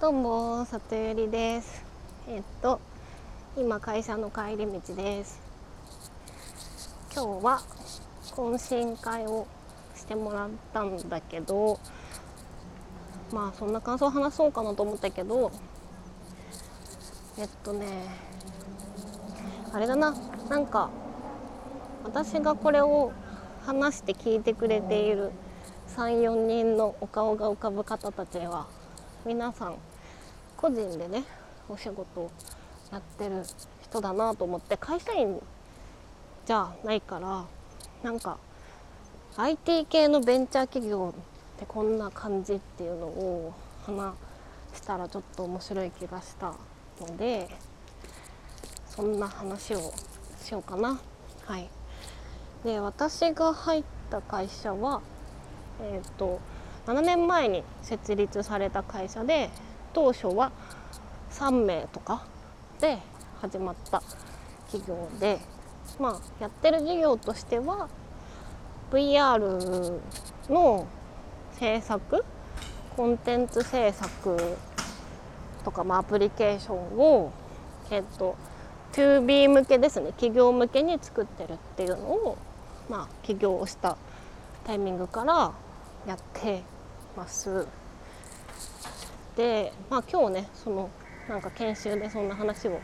どうも里ゆりです。えっと今会社の帰り道です。今日は懇親会をしてもらったんだけどまあそんな感想を話そうかなと思ったけどえっとねあれだな。なんか私がこれを話して聞いてくれている34人のお顔が浮かぶ方たちは皆さん個人でねお仕事をやってる人だなと思って会社員じゃないからなんか IT 系のベンチャー企業ってこんな感じっていうのを話したらちょっと面白い気がしたのでそんな話をしようかな。はいで私が入った会社は、えーと、7年前に設立された会社で当初は3名とかで始まった企業で、まあ、やってる事業としては VR の制作コンテンツ制作とか、まあ、アプリケーションを、えっと、2B 向けですね。企業向けに作ってるっていうのをまあ、起業したタイミングからやってます。で、まあ、今日ねそのなんか研修でそんな話を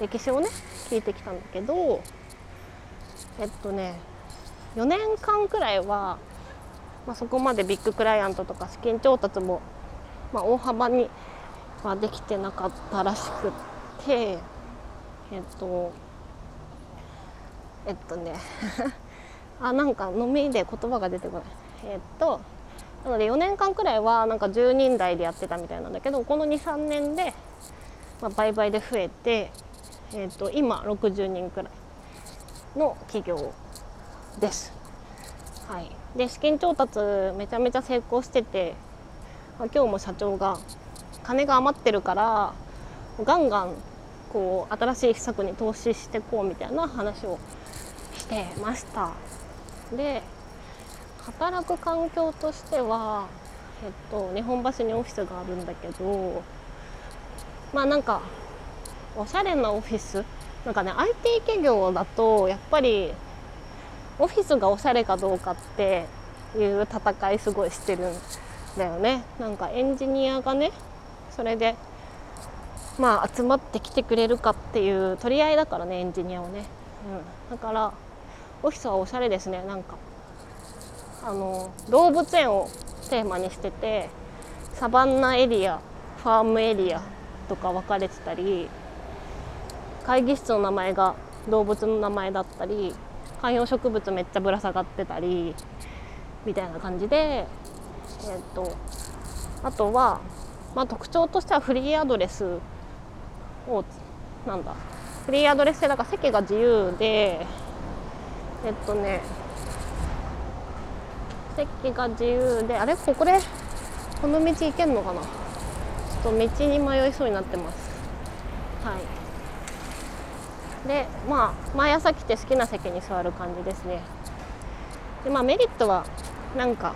歴史をね聞いてきたんだけどえっとね4年間くらいは、まあ、そこまでビッグクライアントとか資金調達も、まあ、大幅にはできてなかったらしくってえっとえっとね あなんか飲みで言葉が出てこないえ、っとなので4年間くらいはなんか10人台でやってたみたいなんだけどこの23年で、まあ、倍々で増えて、えー、っと今60人くらいの企業です。はい、で資金調達めちゃめちゃ成功してて、まあ、今日も社長が金が余ってるからガンガンこう新しい施策に投資していこうみたいな話をしてました。で働く環境としては、えっと、日本橋にオフィスがあるんだけどまあなんかおしゃれなオフィスなんかね IT 企業だとやっぱりオフィスがおしゃれかどうかっていう戦いすごいしてるんだよね。なんかエンジニアがねそれでまあ集まってきてくれるかっていう取り合いだからねエンジニアをね、うん、だからオフィスはおしゃれですねなんか。あの動物園をテーマにしててサバンナエリアファームエリアとか分かれてたり会議室の名前が動物の名前だったり観葉植物めっちゃぶら下がってたりみたいな感じで、えーと、あとは、まあ、特徴としてはフリーアドレスをなんだフリーアドレスでだから席が自由でえっとね席が自由であれ？ここで？この道行けんのかな？ちょっと道に迷いそうになってます。はい。でまあ毎朝来て好きな席に座る感じですね。でまあメリットはなんか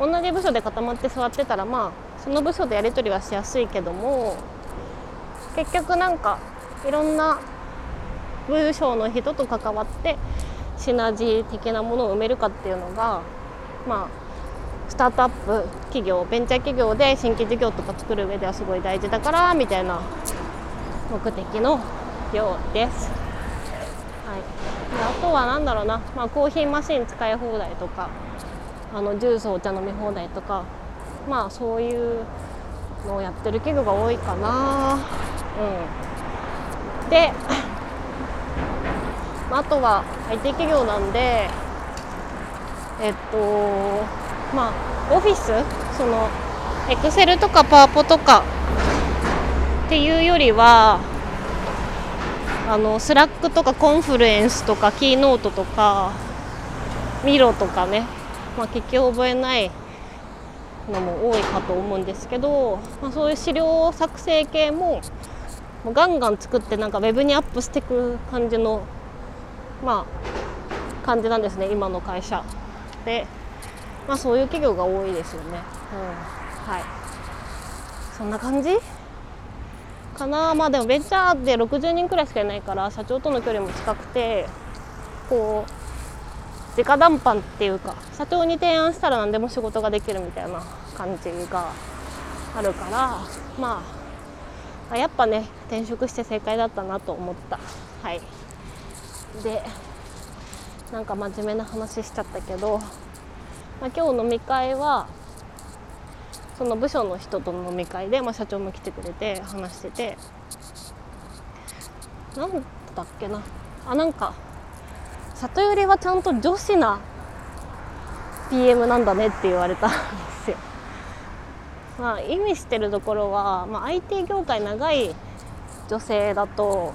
同じ部署で固まって座ってたらまあその部署でやり取りはしやすいけども結局なんかいろんな部署の人と関わってシナジー的なものを埋めるかっていうのがまあスタートアップ企業ベンチャー企業で新規事業とか作る上ではすごい大事だからみたいな目的のようです。はい、であとは何だろうな、まあ、コーヒーマシン使い放題とかあのジュースお茶飲み放題とかまあそういうのをやってる企業が多いかな。うん、であとは IT 企業なんでえっとまあオフィス？そのエクセルとかパワポとか？っていうよりはあの Slack とか Confluence とか Keynote とか Miro とかね、まあ、聞き覚えないのも多いかと思うんですけど、まあ、そういう資料作成系もガンガン作ってなんかウェブにアップしていく感じのまあ感じなんですね今の会社。で、まあ、そういう企業が多いですよね、うん、はい。そんな感じ？かな。まあでもベンチャーで60人くらいしかいないから社長との距離も近くてこう直談判っていうか社長に提案したら何でも仕事ができるみたいな感じがあるからまあやっぱね転職して正解だったなと思った。はい。でなんか真面目な話しちゃったけど、まあ、今日飲み会はその部署の人との飲み会で、まあ、社長も来てくれて話しててなんだっけなあなんか里寄りはちゃんと女子な PM なんだねって言われたんですよ。まあ、意味してるところは、まあ、IT 業界長い女性だと、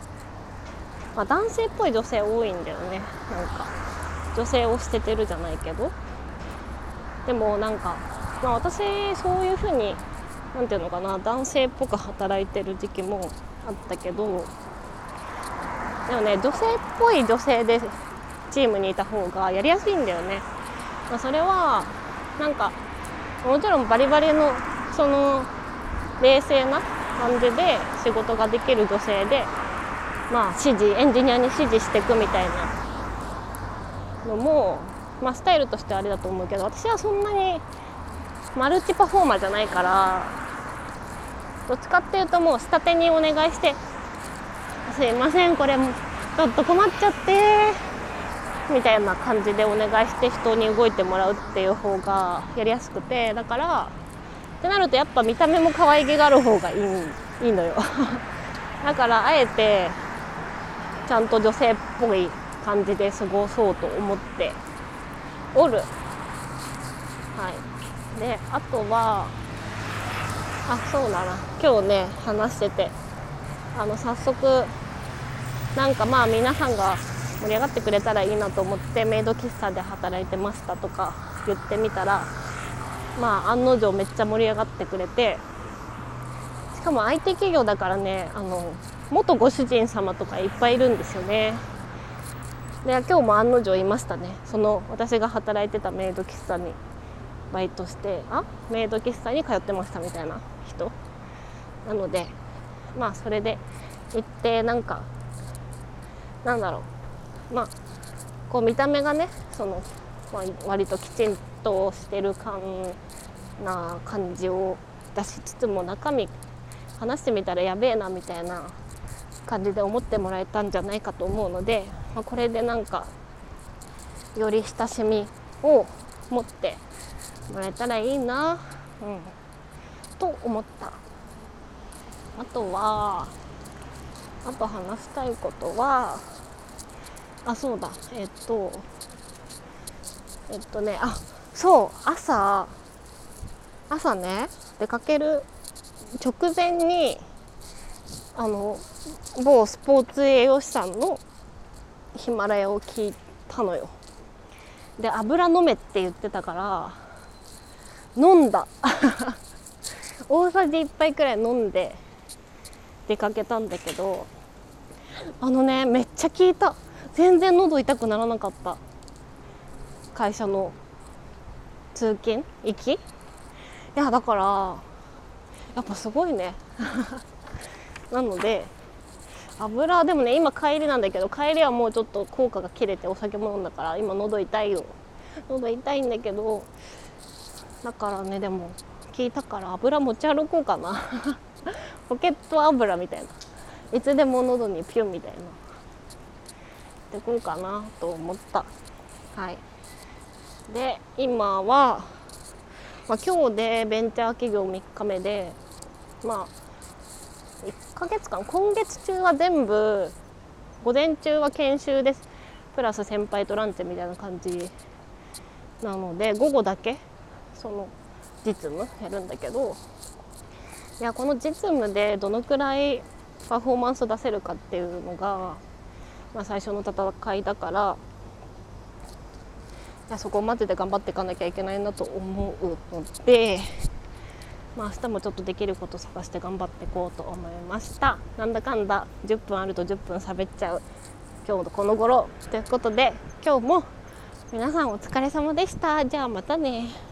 まあ、男性っぽい女性多いんだよねなんか女性を捨ててるじゃないけどでもなんかまあ、私そういうふうに何て言うのかな男性っぽく働いてる時期もあったけどでもね女性っぽい女性でチームにいた方がやりやすいんだよね。まあ、それはなんかもちろんバリバリのその冷静な感じで仕事ができる女性でまあ指示エンジニアに指示していくみたいなのもまあスタイルとしてはあれだと思うけど私はそんなにマルチパフォーマーじゃないからどっちかっていうともう下手にお願いして「すいませんこれちょっと困っちゃって」みたいな感じでお願いして人に動いてもらうっていう方がやりやすくてだからってなるとやっぱ見た目も可愛げがある方がいいいいのよ。だからあえてちゃんと女性っぽい感じで過ごそうと思っておる。はい。であとはあそうだな。今日ね話してて。あの早速なんかまあ皆さんが盛り上がってくれたらいいなと思ってメイド喫茶で働いてましたとか言ってみたらまあ案の定めっちゃ盛り上がってくれてしかも IT 企業だからねあの元ご主人様とかいっぱいいるんですよね。で今日も案の定いましたね。その私が働いてたメイド喫茶にバイトしてあメイド喫茶に通ってましたみたいな人。なのでまあそれで行ってなんかなんだろう。まあこう見た目がねその、まあ、割ときちんとしてる感な感じを出しつつも中身話してみたらやべえなみたいな感じで思ってもらえたんじゃないかと思うので、まあ、これでなんかより親しみを持ってもらえたらいいな、うん、と思った。あとはあと話したいことはあそうだ。えっとえっとねあそう朝朝ね出かける直前にあの某スポーツ栄養士さんのヒマラヤを聞いたのよ。で油飲めって言ってたから飲んだ。大さじ1杯くらい飲んで出かけたんだけどあのねめっちゃ効いた。全然喉痛くならなかった。会社の通勤？行き？いやだからやっぱすごいね。なので油でもね今帰りなんだけど帰りはもうちょっと効果が切れてお酒も飲んだから今喉痛いよ。喉痛いんだけどだからねでも聞いたから油持ち歩こうかな。ポケット油みたいな。いつでも喉にピュンみたいな。ってこうかなと思った。はい。で今は、まあ、今日でベンチャー企業3日目でまあ1ヶ月間今月中は全部午前中は研修です。プラス先輩とランチみたいな感じなので午後だけその実務やるんだけどいやこの実務でどのくらいパフォーマンスを出せるかっていうのが、まあ、最初の戦いだからいやそこをマジで頑張っていかなきゃいけないなと思うので、まあ、明日もちょっとできること探して頑張っていこうと思いました。なんだかんだ10分あると10分喋っちゃう。今日のこの頃。ということで今日も皆さんお疲れ様でした。じゃあまたね。